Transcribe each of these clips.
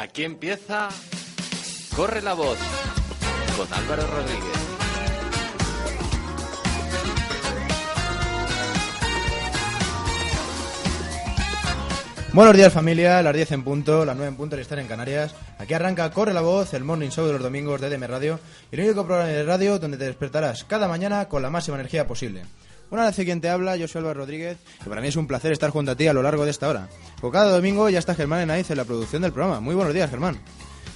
Aquí empieza Corre la voz con Álvaro Rodríguez. Buenos días familia, las 10 en punto, las 9 en punto estar en Canarias. Aquí arranca Corre la Voz, el morning show de los domingos de EDM Radio, el único programa de radio donde te despertarás cada mañana con la máxima energía posible. Una vez quien te habla, yo soy Álvaro Rodríguez, y para mí es un placer estar junto a ti a lo largo de esta hora. Como cada domingo ya está Germán Enaiz en la producción del programa. Muy buenos días, Germán.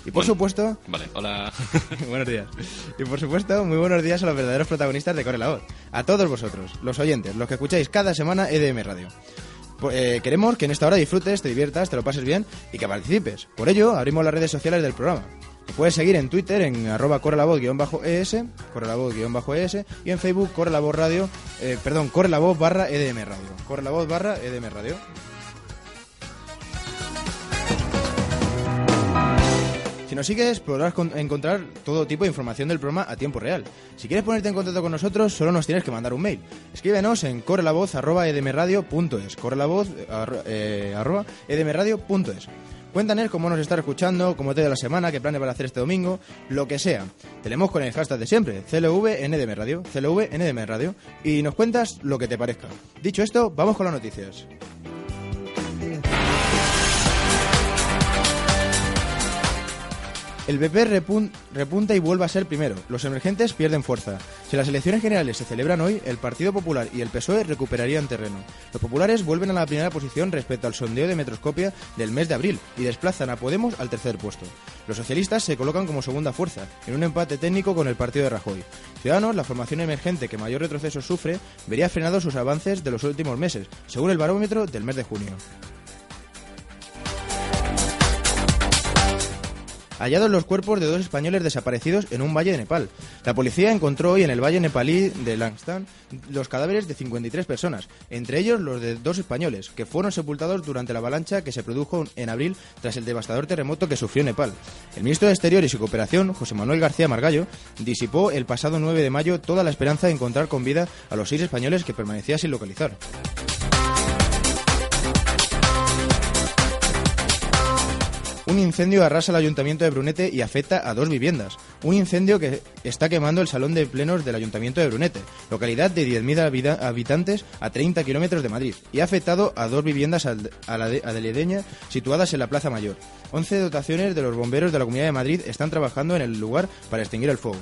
Y por supuesto... Vale, hola. buenos días. Y por supuesto, muy buenos días a los verdaderos protagonistas de Corre la Voz. A todos vosotros, los oyentes, los que escucháis cada semana EDM Radio. Pues, eh, queremos que en esta hora disfrutes, te diviertas, te lo pases bien y que participes. Por ello, abrimos las redes sociales del programa. Puedes seguir en Twitter en arroba correlavoz-es, correlavoz-es, y en Facebook corre la voz radio, eh, perdón, corre la voz barra EDM radio. Corre la voz barra EDM radio. Si nos sigues, podrás con- encontrar todo tipo de información del programa a tiempo real. Si quieres ponerte en contacto con nosotros, solo nos tienes que mandar un mail. Escríbenos en correlavoz.edmradio.es, correlavoz Cuéntanos cómo nos está escuchando, cómo te ido la semana, qué planes van a hacer este domingo, lo que sea. Tenemos con el hashtag de siempre, CLVNDM Radio, CLVNDM Radio, y nos cuentas lo que te parezca. Dicho esto, vamos con las noticias. El PP repun- repunta y vuelve a ser primero. Los emergentes pierden fuerza. Si las elecciones generales se celebran hoy, el Partido Popular y el PSOE recuperarían terreno. Los populares vuelven a la primera posición respecto al sondeo de Metroscopia del mes de abril y desplazan a Podemos al tercer puesto. Los socialistas se colocan como segunda fuerza, en un empate técnico con el partido de Rajoy. Ciudadanos, la formación emergente que mayor retroceso sufre, vería frenados sus avances de los últimos meses, según el barómetro del mes de junio. Hallados los cuerpos de dos españoles desaparecidos en un valle de Nepal. La policía encontró hoy en el valle nepalí de Langstan los cadáveres de 53 personas, entre ellos los de dos españoles, que fueron sepultados durante la avalancha que se produjo en abril tras el devastador terremoto que sufrió Nepal. El ministro de Exteriores y Cooperación, José Manuel García Margallo, disipó el pasado 9 de mayo toda la esperanza de encontrar con vida a los seis españoles que permanecían sin localizar. Un incendio arrasa el ayuntamiento de Brunete y afecta a dos viviendas. Un incendio que está quemando el salón de plenos del ayuntamiento de Brunete, localidad de 10.000 habida- habitantes a 30 kilómetros de Madrid, y ha afectado a dos viviendas al- a la de- aledañas situadas en la Plaza Mayor. 11 dotaciones de los bomberos de la Comunidad de Madrid están trabajando en el lugar para extinguir el fuego.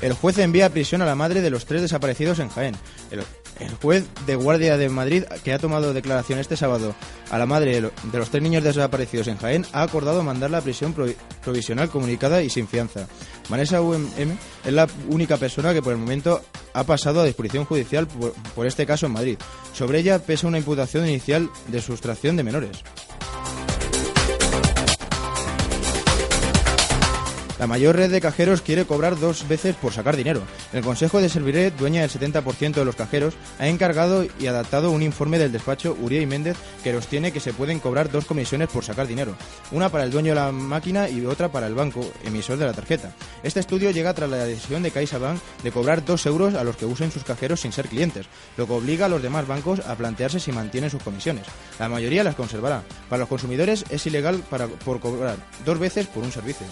El juez envía a prisión a la madre de los tres desaparecidos en Jaén. El juez de guardia de Madrid, que ha tomado declaración este sábado a la madre de lo- de los tres niños desaparecidos en Jaén, ha acordado mandarla a prisión provi- provisional comunicada y sin fianza. Vanessa UM es la única persona que por el momento ha pasado a disposición judicial por, por este caso en Madrid. Sobre ella pesa una imputación inicial de sustracción de menores. La mayor red de cajeros quiere cobrar dos veces por sacar dinero. El Consejo de Serviret, dueña del 70% de los cajeros, ha encargado y adaptado un informe del despacho Uribe y Méndez que los tiene que se pueden cobrar dos comisiones por sacar dinero. Una para el dueño de la máquina y otra para el banco, emisor de la tarjeta. Este estudio llega tras la decisión de CaixaBank de cobrar dos euros a los que usen sus cajeros sin ser clientes, lo que obliga a los demás bancos a plantearse si mantienen sus comisiones. La mayoría las conservará. Para los consumidores es ilegal para, por cobrar dos veces por un servicio.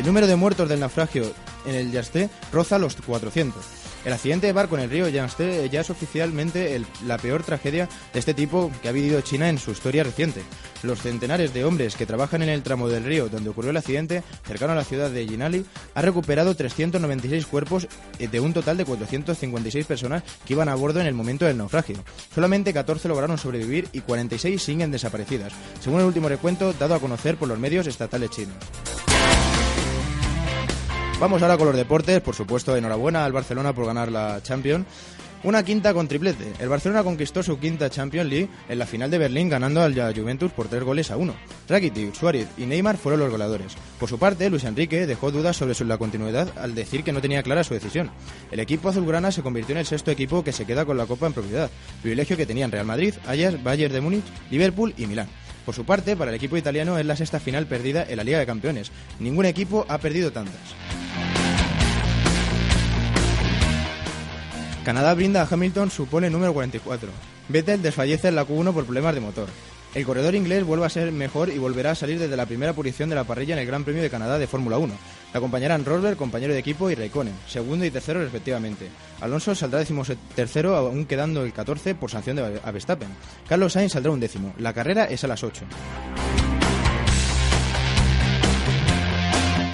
El número de muertos del naufragio en el Yasté roza los 400. El accidente de barco en el río Yangtze ya es oficialmente la peor tragedia de este tipo que ha vivido China en su historia reciente. Los centenares de hombres que trabajan en el tramo del río donde ocurrió el accidente, cercano a la ciudad de Jinali, ha recuperado 396 cuerpos eh, de un total de 456 personas que iban a bordo en el momento del naufragio. Solamente 14 lograron sobrevivir y 46 siguen desaparecidas, según el último recuento dado a conocer por los medios estatales chinos. Vamos ahora con los deportes. Por supuesto, enhorabuena al Barcelona por ganar la Champions. Una quinta con triplete. El Barcelona conquistó su quinta Champions League en la final de Berlín ganando al Juventus por tres goles a uno. Rakitic, Suárez y Neymar fueron los goleadores. Por su parte, Luis Enrique dejó dudas sobre la continuidad al decir que no tenía clara su decisión. El equipo azulgrana se convirtió en el sexto equipo que se queda con la Copa en propiedad, privilegio que tenían Real Madrid, Ajax, Bayern de Múnich, Liverpool y Milán. Por su parte, para el equipo italiano es la sexta final perdida en la Liga de Campeones. Ningún equipo ha perdido tantas. Canadá brinda a Hamilton su pole número 44. Vettel desfallece en la Q1 por problemas de motor. El corredor inglés vuelve a ser mejor y volverá a salir desde la primera posición de la parrilla en el Gran Premio de Canadá de Fórmula 1. La acompañarán Rosberg, compañero de equipo, y Raikkonen, segundo y tercero respectivamente. Alonso saldrá tercero, aún quedando el 14 por sanción de Verstappen. Carlos Sainz saldrá un décimo. La carrera es a las 8.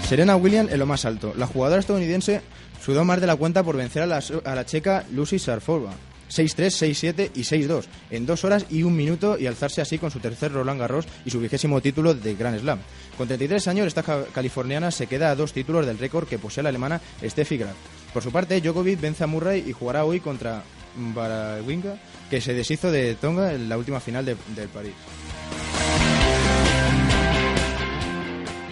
Serena Williams en lo más alto. La jugadora estadounidense sudó más de la cuenta por vencer a la, checa Lucy Sarfova 6-3, 6-7 y 6-2 en dos horas y un minuto y alzarse así con su tercer Roland Garros y su vigésimo título de Grand Slam. Con 33 años, esta californiana se queda a dos títulos del récord que posee la alemana Steffi Graf. Por su parte, Djokovic vence a Murray y jugará hoy contra Barawinga, que se deshizo de Tonga en la última final del París.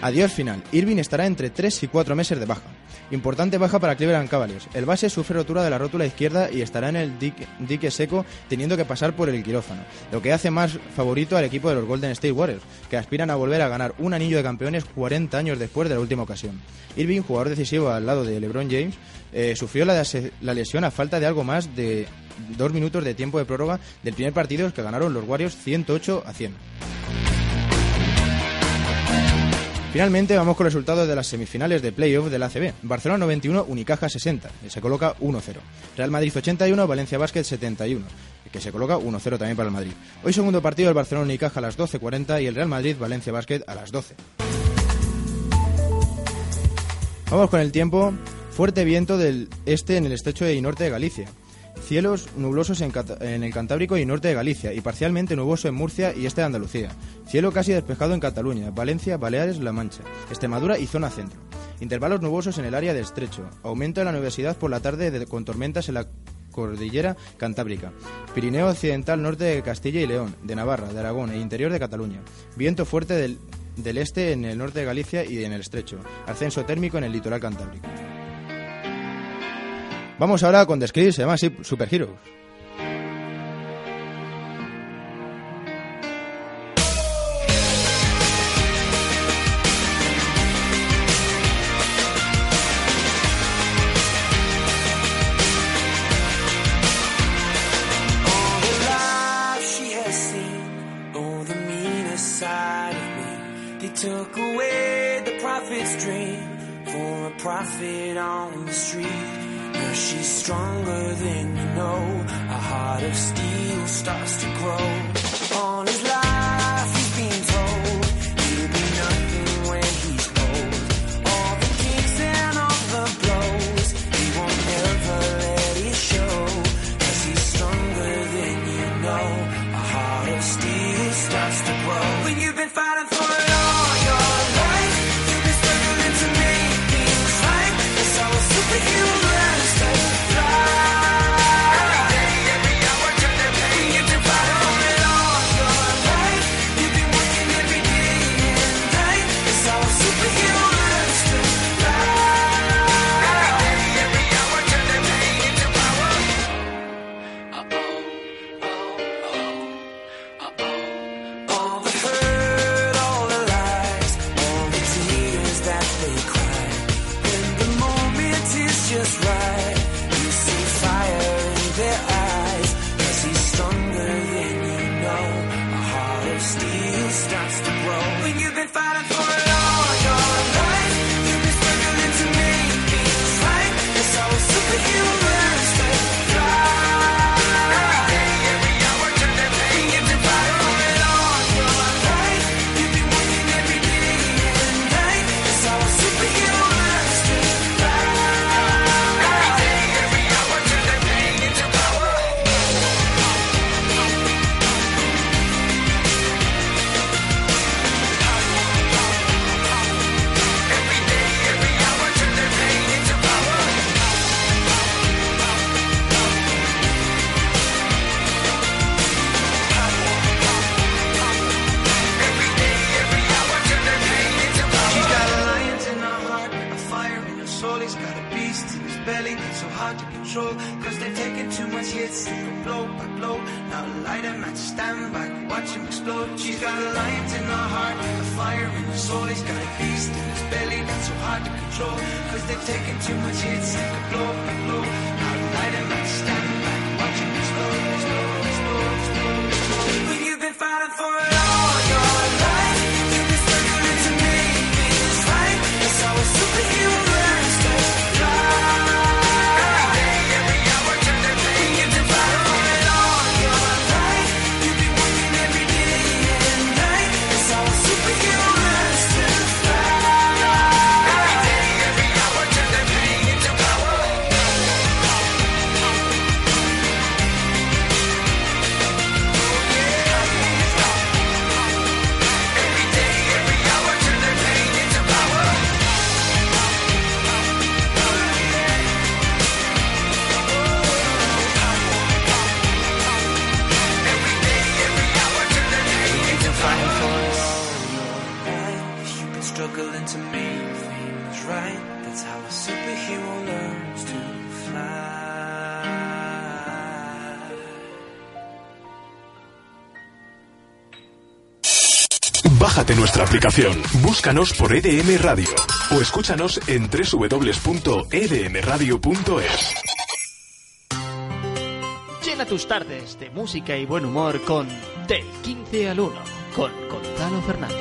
Adiós final. Irving estará entre 3 y 4 meses de baja. Importante baja para Cleveland Cavaliers. El base sufre rotura de la rótula izquierda y estará en el dique, seco teniendo que pasar por el quirófano, lo que hace más favorito al equipo de los Golden State Warriors, que aspiran a volver a ganar un anillo de campeones 40 años después de la última ocasión. Irving, jugador decisivo al lado de LeBron James, eh, sufrió la, la lesión a falta de algo más de dos minutos de tiempo de prórroga del primer partido que ganaron los Warriors 108 a 100. Finalmente vamos con los resultados de las semifinales de playoff del ACB. Barcelona 91, Unicaja 60, que se coloca 1-0. Real Madrid 81, Valencia Basket 71, que se coloca 1-0 también para el Madrid. Hoy segundo partido el Barcelona Unicaja a las 12.40 y el Real Madrid Valencia Basket a las 12. Vamos con el tiempo. Fuerte viento del este en el estrecho y norte de Galicia. Cielos nublosos en, el Cantábrico y norte de Galicia y parcialmente nuboso en Murcia y este de Andalucía. Cielo casi despejado en Cataluña, Valencia, Baleares, La Mancha, Extremadura y zona centro. Intervalos nubosos en el área de estrecho. Aumento de la nubosidad por la tarde con tormentas en la cordillera cantábrica. Pirineo occidental norte de Castilla y León, de Navarra, de Aragón e interior de Cataluña. Viento fuerte del, del este en el norte de Galicia y en el estrecho. Ascenso térmico en el litoral cantábrico. Vamos ahora con The se llama así Super Heroes. on stronger than you know. A heart of steel starts to cause they're taking too much hits to the blow, blow. Now light them up, stand back, watch them explode, explode, explode, explode. But you've been fighting for it. Aplicación, búscanos por EDM Radio o escúchanos en www.edmradio.es. Llena tus tardes de música y buen humor con Del 15 al 1 con Gonzalo Fernández.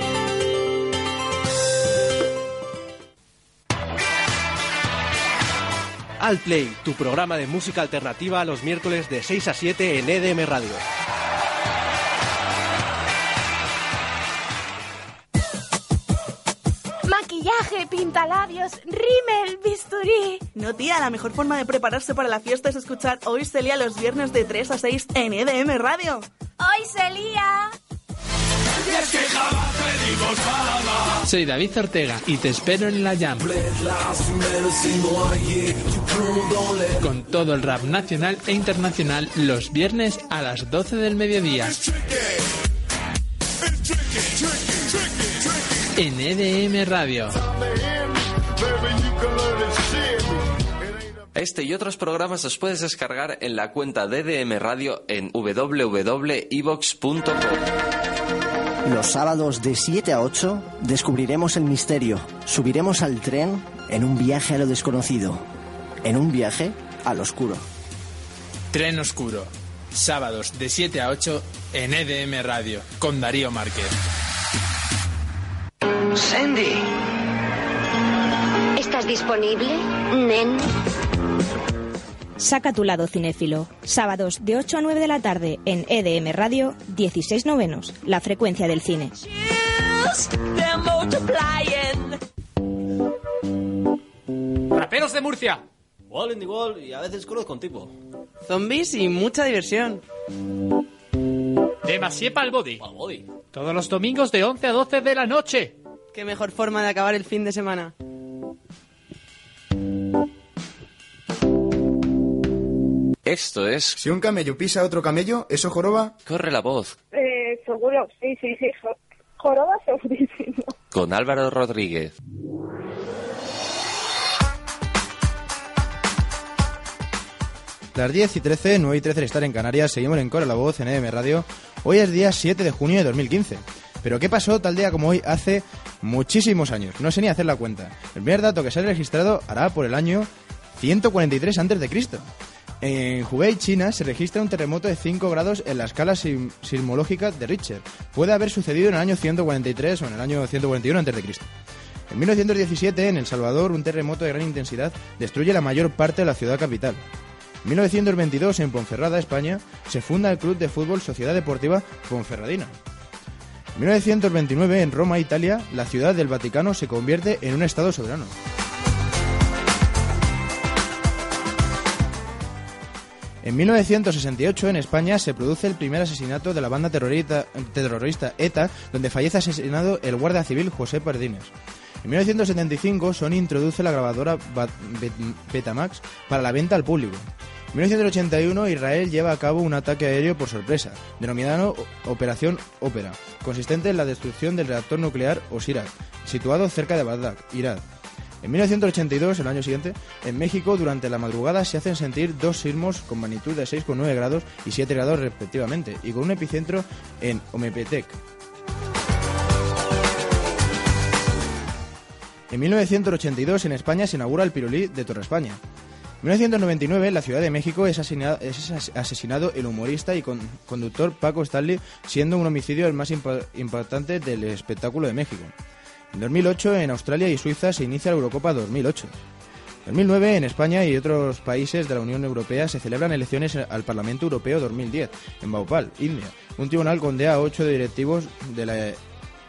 Al Play, tu programa de música alternativa los miércoles de 6 a 7 en EDM Radio. Maquillaje, pintalabios, rímel, bisturí. No, tía, la mejor forma de prepararse para la fiesta es escuchar Hoy se lía los viernes de 3 a 6 en EDM Radio. Hoy se lía. Soy David Ortega y te espero en la Jam. Con todo el rap nacional e internacional los viernes a las 12 del mediodía. En EDM Radio. Este y otros programas los puedes descargar en la cuenta de EDM Radio en www.evox.com. Los sábados de 7 a 8 descubriremos el misterio, subiremos al tren en un viaje a lo desconocido, en un viaje al oscuro. Tren Oscuro. Sábados de 7 a 8 en EDM Radio con Darío Márquez. Sandy. ¿Estás disponible, nen? Saca tu lado cinéfilo. Sábados de 8 a 9 de la tarde en EDM Radio 16 novenos, la frecuencia del cine. Raperos de Murcia. Wall in the wall y a veces crudo con tipo. Zombies y mucha diversión. Demasie pa'l body. Todos los domingos de 11 a 12 de la noche. Qué mejor forma de acabar el fin de semana. Esto es Si un camello pisa a otro camello, ¿eso joroba? Corre la voz Eh, seguro, sí, sí, sí. jo- Joroba segurísimo. con Álvaro Rodríguez. Las 10 y 13, 9 y 13 de estar en Canarias, seguimos en Core la Voz en EDM Radio. Hoy es día 7 de junio de 2015. Pero ¿qué pasó tal día como hoy hace muchísimos años? No sé ni hacer la cuenta. El primer dato que se ha registrado hará por el año 143 a.C. En Hubei, China, se registra un terremoto de 5 grados en la escala sim- sismológica de Richter. Puede haber sucedido en el año 143 o en el año 141 a.C. En 1917, en El Salvador, un terremoto de gran intensidad destruye la mayor parte de la ciudad capital. En 1922, en Ponferrada, España, se funda el club de fútbol Sociedad Deportiva Ponferradina. En 1929, en Roma, Italia, la ciudad del Vaticano se convierte en un Estado soberano. En 1968, en España, se produce el primer asesinato de la banda terrorista, ETA, donde fallece asesinado el guardia civil José Pardines. En 1975, Sony introduce la grabadora Ba- Bet- Betamax para la venta al público. En 1981, Israel lleva a cabo un ataque aéreo por sorpresa, denominado Operación Ópera, consistente en la destrucción del reactor nuclear Osirak, situado cerca de Bagdad, Irak. En 1982, el año siguiente, en México, durante la madrugada se hacen sentir dos sismos con magnitud de 6,9 grados y 7 grados respectivamente, y con un epicentro en Omepetec. En 1982, en España, se inaugura el Pirulí de Torre España. En 1999, en la Ciudad de México, es asesinado, es as- asesinado el humorista y con- conductor Paco Stanley, siendo un homicidio el más impactante del espectáculo de México. En 2008, en Australia y Suiza, se inicia la Eurocopa 2008. En 2009, en España y otros países de la Unión Europea se celebran elecciones al Parlamento Europeo 2010, en Bhopal, India. Un tribunal condena a ocho directivos de la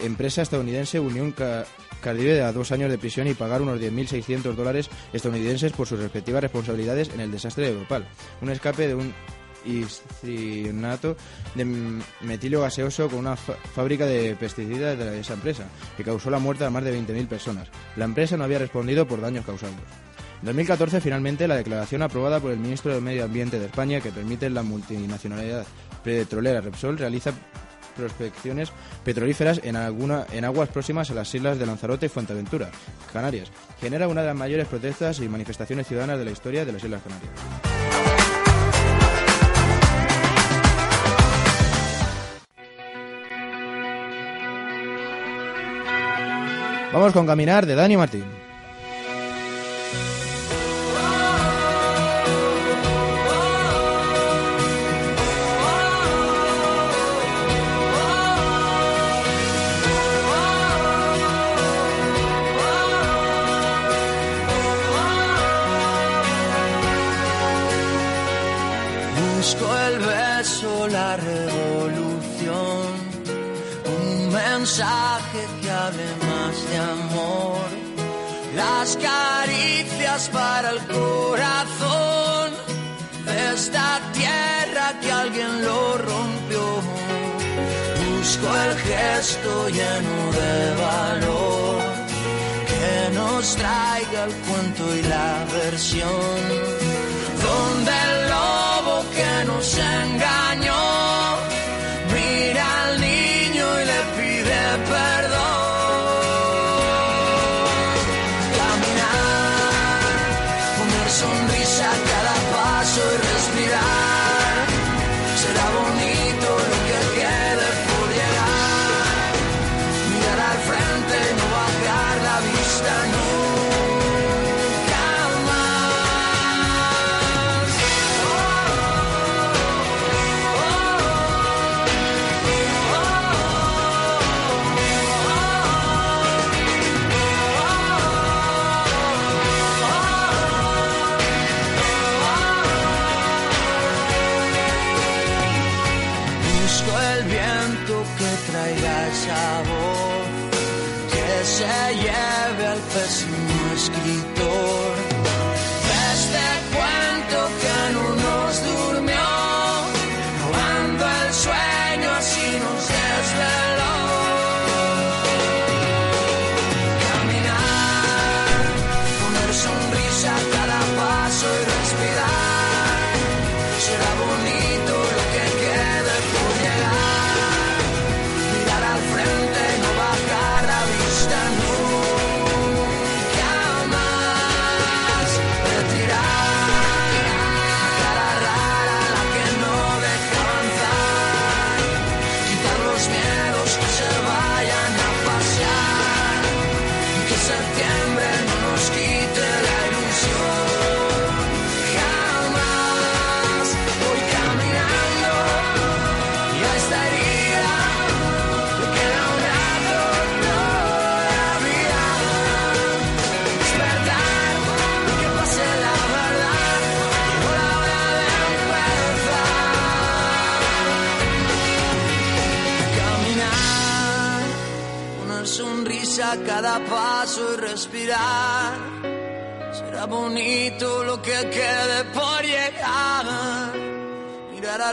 empresa estadounidense Unión Cardive a dos años de prisión y pagar unos 10.600 dólares estadounidenses por sus respectivas responsabilidades en el desastre de Bhopal. Un escape de un iscinato de m- metilio gaseoso con una fábrica de pesticidas de esa empresa, que causó la muerte a más de 20.000 personas. La empresa no había respondido por daños causados. En 2014, finalmente, la declaración aprobada por el ministro de Medio Ambiente de España que permite la multinacionalidad petrolera Repsol realiza prospecciones petrolíferas en, alguna, en aguas próximas a las islas de Lanzarote y Fuerteventura, Canarias. Genera una de las mayores protestas y manifestaciones ciudadanas de la historia de las Islas Canarias. Vamos con Caminar de Dani Martín. Para el corazón. De esta tierra que alguien lo rompió. Busco el gesto lleno de valor. Que nos traiga el cuento y la versión. Donde el lobo que nos engañó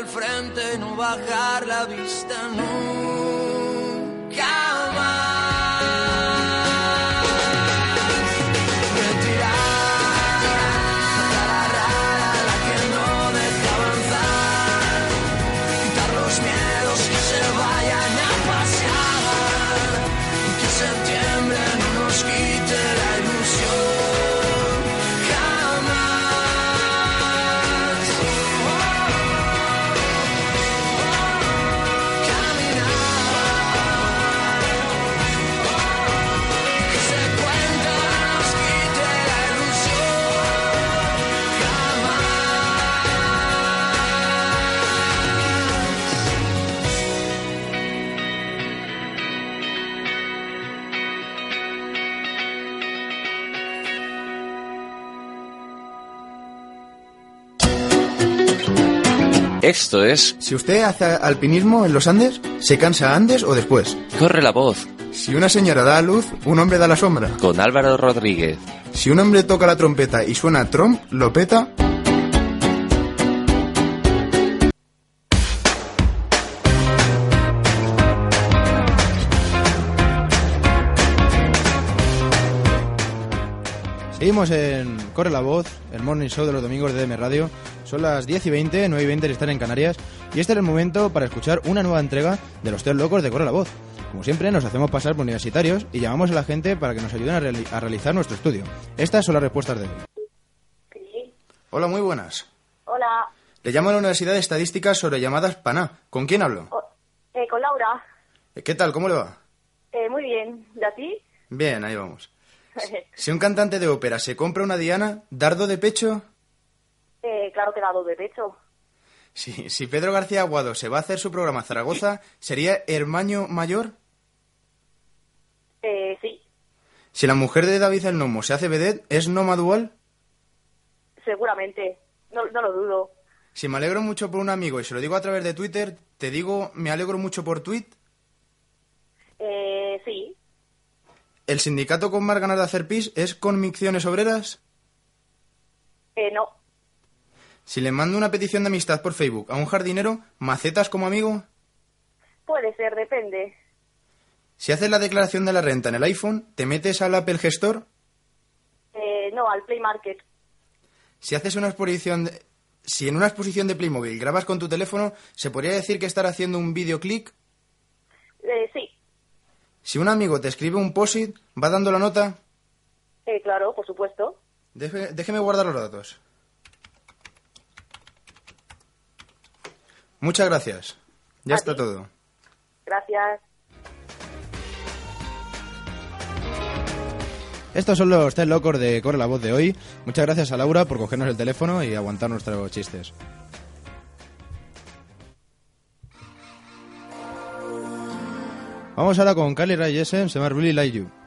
al frente no bajar la vista Esto es Si usted hace alpinismo en los Andes, ¿se cansa antes o después? Corre la voz Si una señora da a luz, un hombre da la sombra. con Álvaro Rodríguez. Si un hombre toca la trompeta y suena tromp, lo peta. Seguimos en Corre la Voz, el morning show de los domingos de DM Radio. Son las 10 y 20, 9 y 20 de estar en Canarias y este es el momento para escuchar una nueva entrega de los tres locos de Corre la Voz. Como siempre, nos hacemos pasar por universitarios y llamamos a la gente para que nos ayuden a, reali- a realizar nuestro estudio. Estas son las respuestas de hoy. Sí. Hola, muy buenas. Hola. Le llamo a la Universidad de Estadística sobre llamadas PANA. ¿Con quién hablo? O- eh, con Laura. Eh, ¿Qué tal? ¿Cómo le va? Eh, muy bien. ¿Y a ti? Bien, ahí vamos. Si un cantante de ópera se compra una diana, dardo de pecho... eh, claro que dado de pecho. Si, si Pedro García Aguado se va a hacer su programa a Zaragoza, ¿sería hermano mayor? Eh, sí, Si la mujer de David el Nomo se hace vedette, ¿es noma dual? seguramente. No, no lo dudo. Si me alegro mucho por un amigo y se lo digo a través de Twitter, ¿te digo me alegro mucho por tweet? Eh, sí, ¿El sindicato con más ganas de hacer pis es Convicciones Obreras? eh, no. Si le mando una petición de amistad por Facebook a un jardinero, ¿macetas como amigo? Puede ser, depende. Si haces la declaración de la renta en el iPhone, ¿te metes al Apple Gestor? Eh, no, al Play Market. Si haces una exposición de... Si en una exposición de Playmobil grabas con tu teléfono, ¿se podría decir que estar haciendo un videoclick? Eh, sí, Si un amigo te escribe un POSIT, ¿va dando la nota? eh, claro, por supuesto. Deje- déjeme guardar los datos. Muchas gracias. Ya A está ti. todo. Gracias. Estos son los tres locos de Corre la Voz de hoy. Muchas gracias a Laura por cogernos el teléfono y aguantar nuestros chistes. Vamos ahora con Carly Rae Jepsen, se llama Really Like You.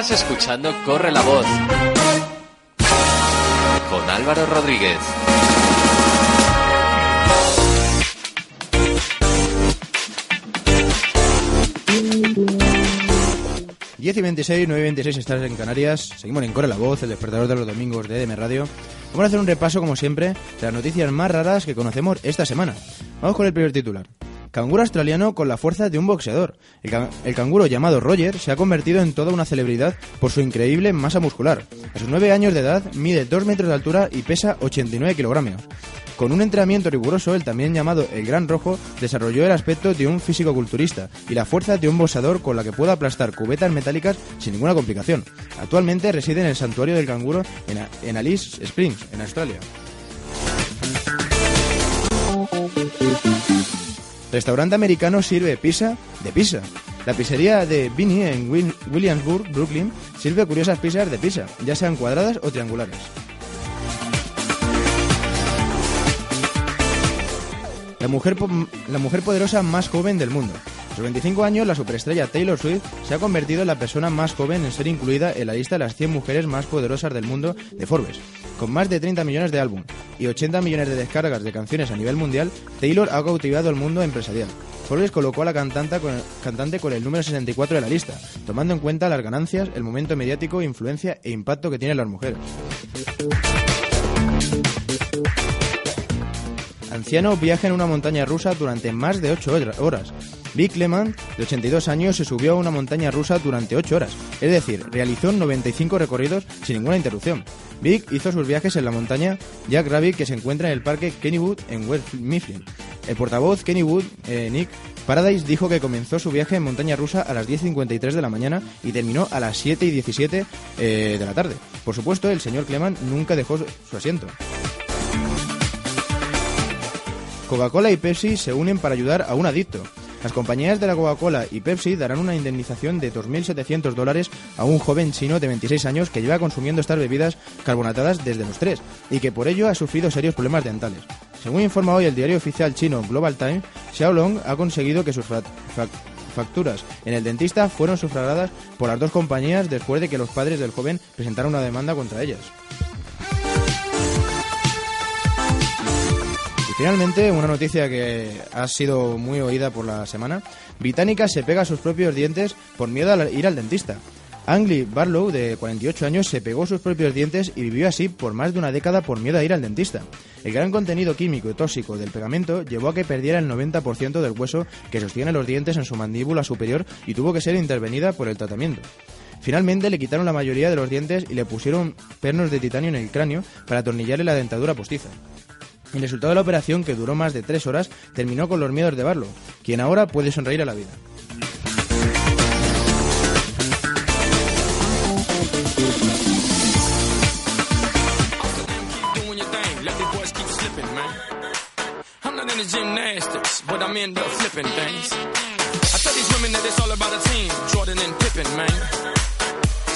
Estás escuchando Corre la Voz con Álvaro Rodríguez. 10 y 26, 9 y 26 estás en Canarias. Seguimos en Corre la Voz, el despertador de los domingos de EDM Radio. Vamos a hacer un repaso, como siempre, de las noticias más raras que conocemos esta semana. Vamos con el primer titular. Canguro australiano con la fuerza de un boxeador. El, ca- el canguro llamado Roger se ha convertido en toda una celebridad por su increíble masa muscular. A sus 9 años de edad mide 2 metros de altura y pesa 89 kilogramos. Con un entrenamiento riguroso, el también llamado el Gran Rojo desarrolló el aspecto de un físico-culturista y la fuerza de un boxeador con la que puede aplastar cubetas metálicas sin ninguna complicación. Actualmente reside en el santuario del canguro en, en Alice Springs, en Australia. Restaurante americano sirve pizza de pizza. La pizzería de Vinnie en Wil- Williamsburg, Brooklyn, sirve curiosas pizzas de pizza, ya sean cuadradas o triangulares. Mujer, la mujer poderosa más joven del mundo. A sus 25 años, la superestrella Taylor Swift se ha convertido en la persona más joven en ser incluida en la lista de las 100 mujeres más poderosas del mundo de Forbes. Con más de 30 millones de álbumes y 80 millones de descargas de canciones a nivel mundial, Taylor ha cautivado al mundo empresarial. Forbes colocó a la cantante con, cantante con el número 64 de la lista, tomando en cuenta las ganancias, el momento mediático, influencia e impacto que tienen las mujeres. Anciano viaja en una montaña rusa durante más de 8 horas. Vic Lehman, de 82 años, se subió a una montaña rusa durante 8 horas, es decir, realizó 95 recorridos sin ninguna interrupción. Vic hizo sus viajes en la montaña Jack Rabbit que se encuentra en el parque Kennywood en West Mifflin. El portavoz Kennywood, eh, Nick Paradise, dijo que comenzó su viaje en montaña rusa a las 10.53 de la mañana y terminó a las 7 y 17 eh, de la tarde. Por supuesto, el señor Cleman nunca dejó su asiento. Coca-Cola y Pepsi se unen para ayudar a un adicto. Las compañías de la Coca-Cola y Pepsi darán una indemnización de 2.700 dólares a un joven chino de 26 años que lleva consumiendo estas bebidas carbonatadas desde los 3 y que por ello ha sufrido serios problemas dentales. Según informa hoy el diario oficial chino Global Times, Xiaolong ha conseguido que sus fa- fa- facturas en el dentista fueron sufragadas por las dos compañías después de que los padres del joven presentaron una demanda contra ellas. Finalmente, una noticia que ha sido muy oída por la semana. Británica se pega a sus propios dientes por miedo a ir al dentista. Angli Barlow, de 48 años, se pegó sus propios dientes y vivió así por más de una década por miedo a ir al dentista. El gran contenido químico y tóxico del pegamento llevó a que perdiera el 90% del hueso que sostiene los dientes en su mandíbula superior y tuvo que ser intervenida por el tratamiento. Finalmente le quitaron la mayoría de los dientes y le pusieron pernos de titanio en el cráneo para atornillarle la dentadura postiza. El resultado de la operación, que duró más de tres horas, terminó con los miedos de Barlow, quien ahora puede sonreír a la vida.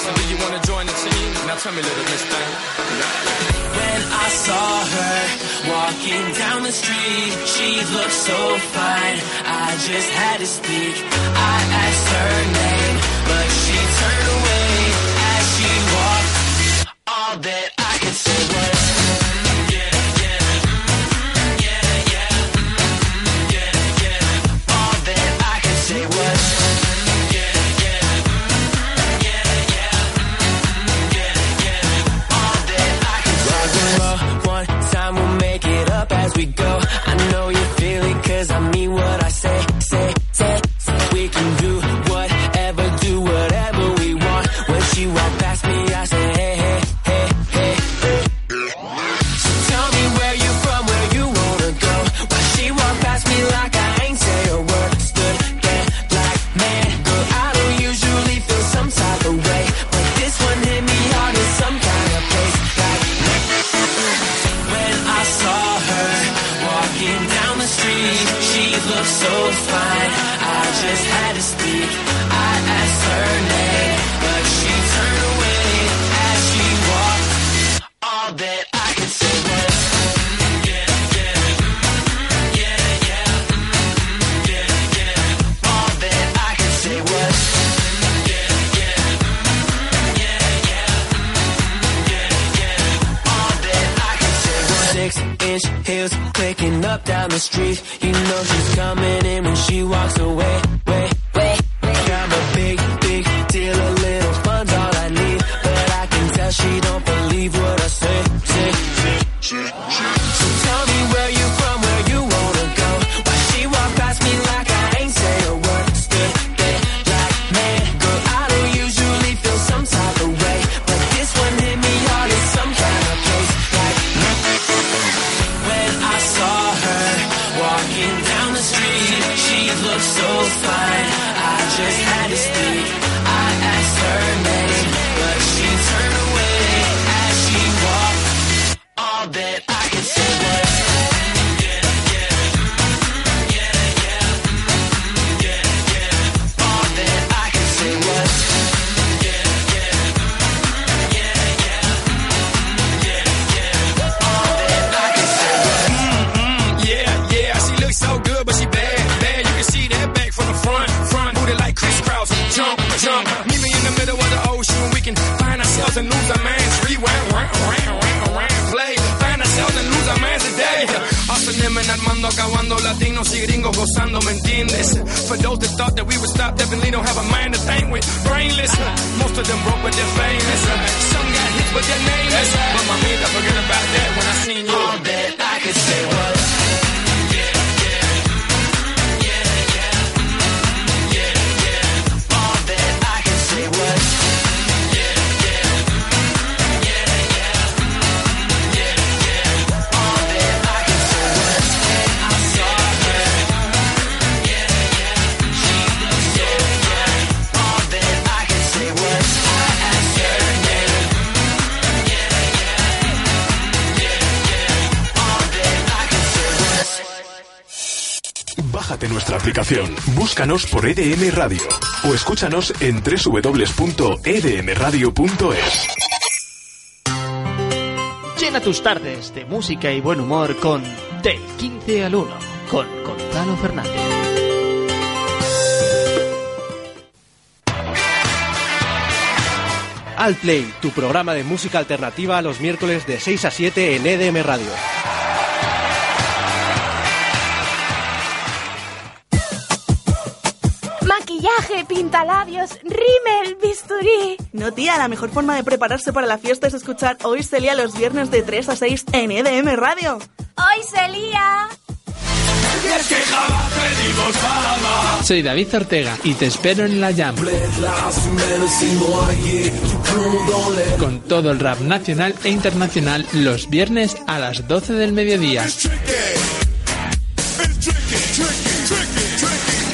So do you wanna join the team? Now tell me, little Miss Thing. When I saw her walking down the street, she looked so fine. I just had to speak. I asked her name, but she turned away as she walked. All that búscanos por EDM Radio o escúchanos en www.edmradio.es. Llena tus tardes de música y buen humor con Del 15 al 1 con Gonzalo Fernández. Altplay, tu programa de música alternativa los miércoles de 6 a 7 en EDM Radio. Maquillaje, pintalabios, rímel, bisturí. No, tía, la mejor forma de prepararse para la fiesta es escuchar Hoy Celia los viernes de 3 a 6 en EDM Radio. Hoy se lía. Soy David Ortega y te espero en la Jam. Con todo el rap nacional e internacional los viernes a las 12 del mediodía.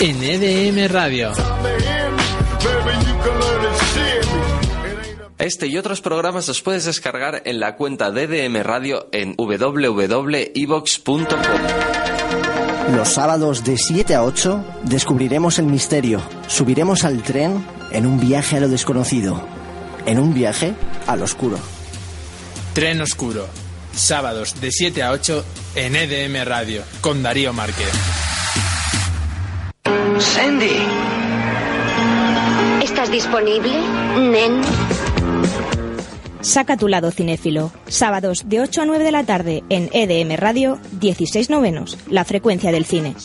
En EDM Radio. Este y otros programas los puedes descargar en la cuenta de DDM Radio en www.evox.com. Los sábados de 7 a 8 descubriremos el misterio, subiremos al tren en un viaje a lo desconocido, en un viaje al oscuro. Tren Oscuro. Sábados de 7 a 8 en EDM Radio con Darío Márquez. Sandy. ¿Estás disponible, nen? Saca tu lado cinéfilo. Sábados de 8 a 9 de la tarde en EDM Radio 16 novenos, la frecuencia del cine.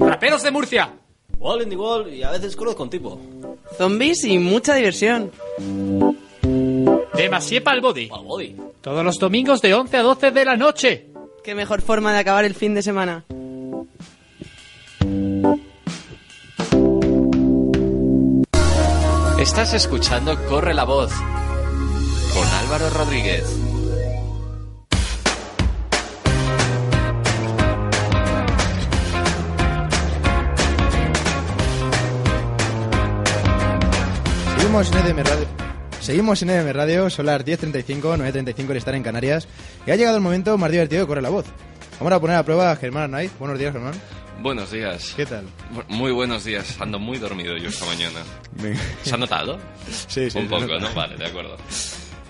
Raperos de Murcia. Wall in the wall y a veces crudo con tipo. Zombies y mucha diversión. Demasié pa'l body. Al body. Todos los domingos de 11 a 12 de la noche. Qué mejor forma de acabar el fin de semana. Estás escuchando Corre la Voz con Álvaro Rodríguez. Seguimos en EDM Radio. Seguimos en EDM Radio, son las 10.35, 9.35 de estar en Canarias. Y ha llegado el momento más divertido de correr la voz. Vamos a poner a prueba a Germán Arnaiz. Buenos días, Germán. Buenos días. ¿Qué tal? Muy buenos días. Ando muy dormido yo esta mañana. ¿Se ha notado? Sí, sí. Un poco. ¿no? Vale, de acuerdo.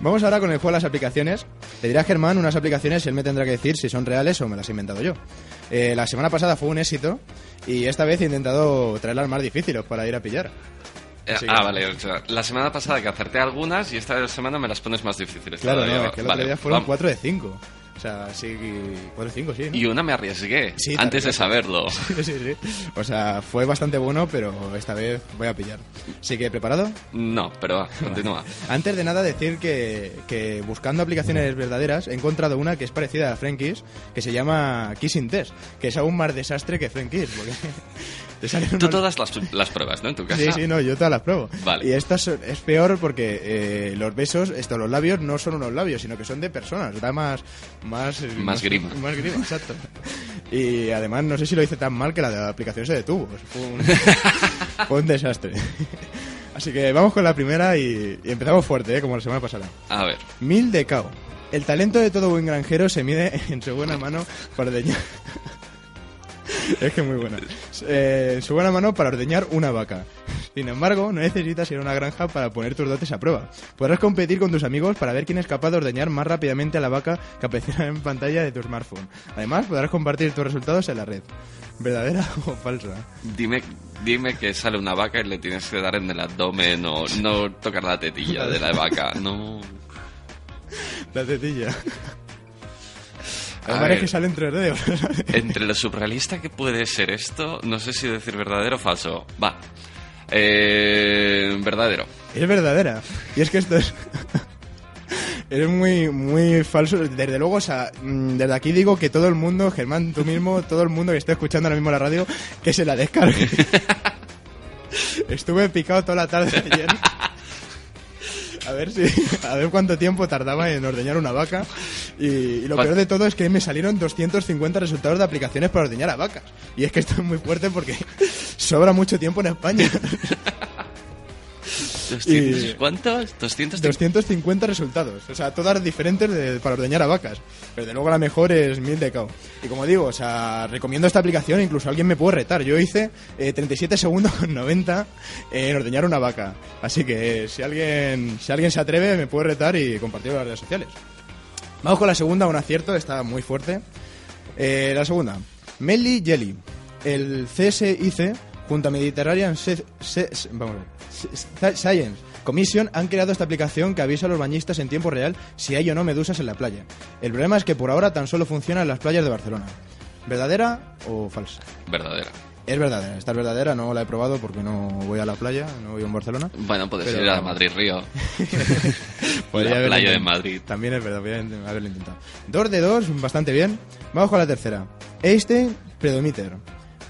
Vamos ahora con el juego de las aplicaciones. Le dirá a Germán unas aplicaciones y él me tendrá que decir si son reales o me las he inventado yo. Eh, la semana pasada fue un éxito y esta vez he intentado traer las más difíciles para ir a pillar. Eh, que- ah, vale. o sea, la semana pasada que acerté algunas y esta semana me las pones más difíciles. Claro, todavía. no, es que el Vale, otro día fueron vamos. 4 de 5. O sea, sí, 4 de 5, sí. ¿no? Y una me arriesgué Sí, te antes de saberlo. Sí, sí, sí. O sea, fue bastante bueno, pero esta vez voy a pillar. Así que, ¿preparado? No, pero va, continúa. Antes de nada decir que, que buscando aplicaciones verdaderas he encontrado una que es parecida a Frankis, que se llama Kissing Test, que es aún más desastre que Frankis, porque te salen Tú todas las, las pruebas, ¿no? En tu casa. Sí, sí, no, yo todas las pruebo. Vale. Y esta es, es peor porque eh, los besos, esto, los labios no son unos labios, sino que son de personas. Da más... Más, eh, Más grima. Más grima, exacto. Y además no sé si lo hice tan mal que la de la aplicación se detuvo. Fue un, fue un desastre. Así que vamos con la primera y, y empezamos fuerte, ¿eh? como la semana pasada. A ver. Mil de cao. El talento de todo buen granjero se mide en su buena mano para ordeñar. es que muy buena. Eh, en su buena mano para ordeñar una vaca. Sin embargo, no necesitas ir a una granja para poner tus dotes a prueba. Podrás competir con tus amigos para ver quién es capaz de ordeñar más rápidamente a la vaca que aparecerá en pantalla de tu smartphone. Además, podrás compartir tus resultados en la red. ¿Verdadera o falsa? Dime, dime que sale una vaca y le tienes que dar en el abdomen o no tocar la tetilla de la vaca. No. La tetilla. Además es que sale en 3D. Entre lo surrealista que puede ser esto, no sé si decir verdadero o falso. Va. Eh, verdadero. Es verdadera. Y es que esto es. Es muy, muy falso. Desde luego, o sea, mm, desde aquí digo que todo el mundo, Germán, tú mismo, todo el mundo que esté escuchando ahora mismo la radio, que se la descargue. Estuve picado toda la tarde ayer. A ver si, a ver cuánto tiempo tardaba en ordeñar una vaca. Y, y lo ¿Cuál- peor de todo es que me salieron 250 resultados de aplicaciones para ordeñar a vacas. Y es que esto es muy fuerte porque sobra mucho tiempo en España. ¿200 cuántos? 200 250 resultados. O sea, todas diferentes de- para ordeñar a vacas. Pero de luego la mejor es 1000 de cao. Y como digo, o sea, recomiendo esta aplicación. Incluso alguien me puede retar. Yo hice eh, 37 segundos con 90 en ordeñar una vaca. Así que eh, si alguien, si alguien se atreve, me puede retar y compartirlo en las redes sociales. Vamos con la segunda, un acierto. Está muy fuerte. Eh, la segunda. Melly Jelly. El CSIC, junto a Mediterranean Se- Se- Se- vamos a ver, Se- Science Commission, han creado esta aplicación que avisa a los bañistas en tiempo real si hay o no medusas en la playa. El problema es que por ahora tan solo funciona en las playas de Barcelona. ¿Verdadera o falsa? Verdadera. Es verdadera, esta es verdadera, no la he probado porque no voy a la playa, no voy a Barcelona. Bueno, puedes Pero- ir a Madrid Río. Podría la playa de. Madrid. También es verdad, podría haberlo intentado. Dos de dos, bastante bien. Vamos con la tercera. Einstein Predometer.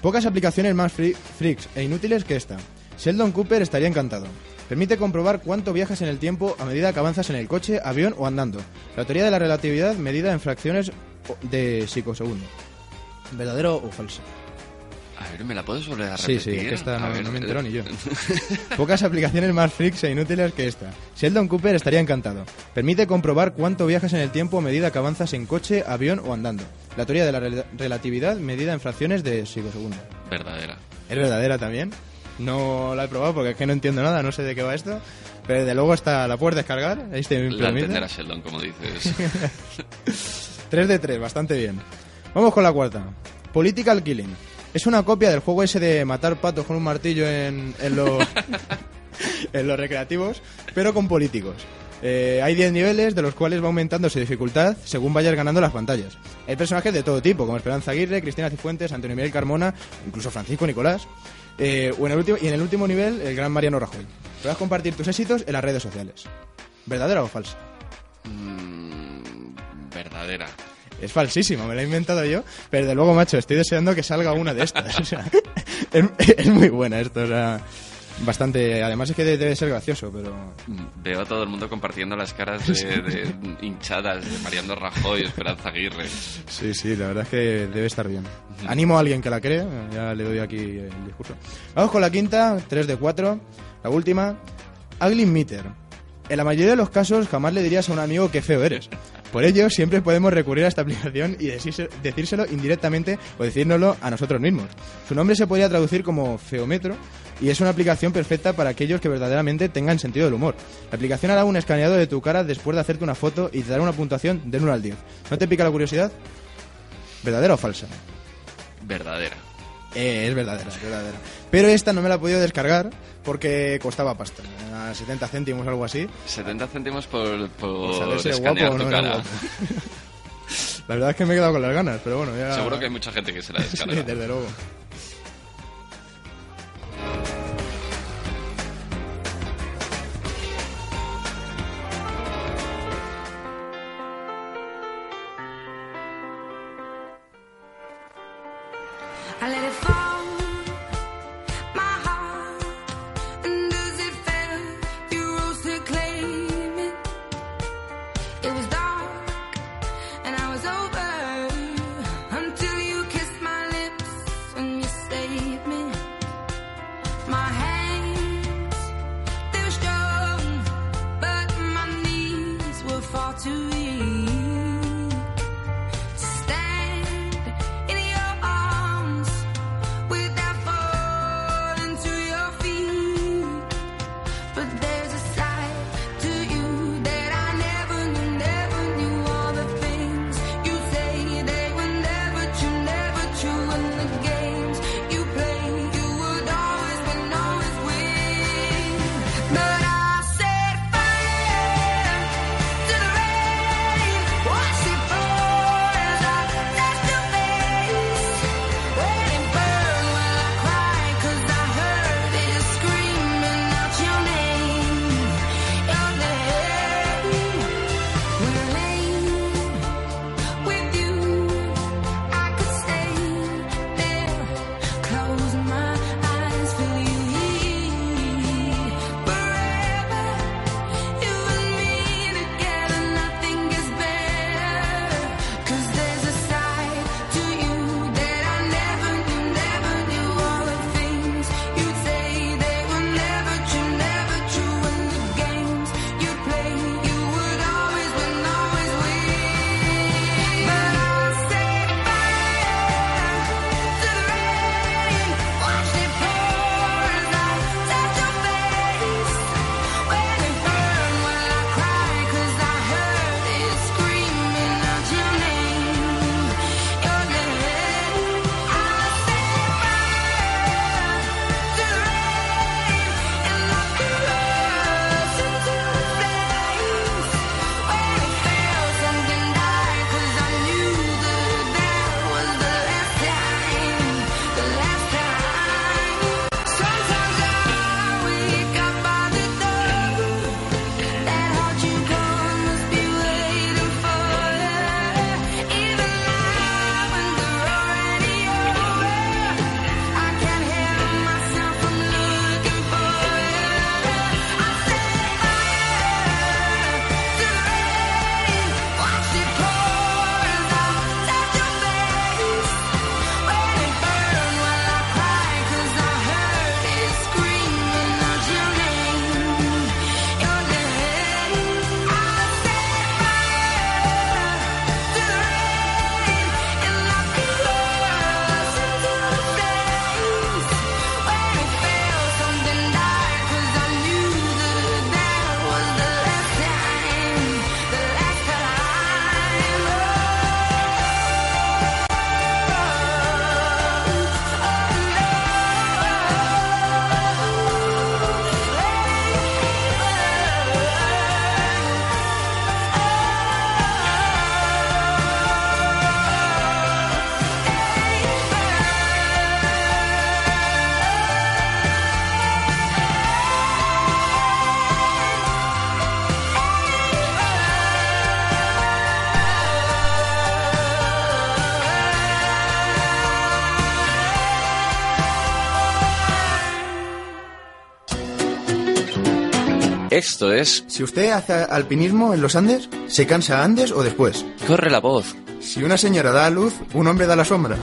Pocas aplicaciones más freaks e inútiles que esta. Sheldon Cooper estaría encantado. Permite comprobar cuánto viajas en el tiempo a medida que avanzas en el coche, avión o andando. La teoría de la relatividad medida en fracciones de psicosegundo. ¿Verdadero o falso? A ver, ¿me la puedes volver a Sí, repetir? sí, que esta no, ver, no me entero eh, ni yo. Pocas aplicaciones más freaks e inútiles que esta. Sheldon Cooper estaría encantado. Permite comprobar cuánto viajas en el tiempo a medida que avanzas en coche, avión o andando. La teoría de la rel- relatividad medida en fracciones de psicosegundo. Verdadera. Es verdadera también. No la he probado porque es que no entiendo nada, no sé de qué va esto. Pero desde luego está, la puedes descargar. Ahí mi La entenderá Sheldon, como dices. 3 de 3, bastante bien. Vamos con la cuarta. Political Killing. Es una copia del juego ese de matar patos con un martillo en, en, los, en los recreativos, pero con políticos. Eh, hay 10 niveles, de los cuales va aumentando su dificultad según vayas ganando las pantallas. Hay personajes de todo tipo, como Esperanza Aguirre, Cristina Cifuentes, Antonio Miguel Carmona, incluso Francisco Nicolás. Eh, o en el último, y en el último nivel, el gran Mariano Rajoy. Podrás compartir tus éxitos en las redes sociales. ¿Verdadera o falsa? Mm, verdadera. Es falsísimo, me lo he inventado yo. Pero de luego, macho, estoy deseando que salga una de estas. O sea, es, es muy buena esto, o sea, bastante. Además es que de- debe ser gracioso, pero. Veo a todo el mundo compartiendo las caras de, de hinchadas de Mariano Rajoy y Esperanza Aguirre. Sí, sí, la verdad es que debe estar bien. Animo a alguien que la cree, ya le doy aquí el discurso. Vamos con la quinta, 3 de 4. La última, Ugly Meter. En la mayoría de los casos jamás le dirías a un amigo qué feo eres. Por ello, siempre podemos recurrir a esta aplicación y decírselo indirectamente o decírnoslo a nosotros mismos. Su nombre se podría traducir como feometro y es una aplicación perfecta para aquellos que verdaderamente tengan sentido del humor. La aplicación hará un escaneado de tu cara después de hacerte una foto y te dará una puntuación del 1 al 10. ¿No te pica la curiosidad? ¿Verdadera o falsa? Verdadera. Eh, es verdadera, es verdadera. Pero esta no me la he podido descargar porque costaba pasta, 70 céntimos algo así. 70 céntimos por, por pues saber guapo no. La verdad es que me he quedado con las ganas, pero bueno, ya... Seguro que hay mucha gente que se la descarga. sí, desde luego. esto es... Si usted hace alpinismo en los Andes, se cansa antes o después. Corre la voz. Si una señora da a luz, un hombre da la sombra.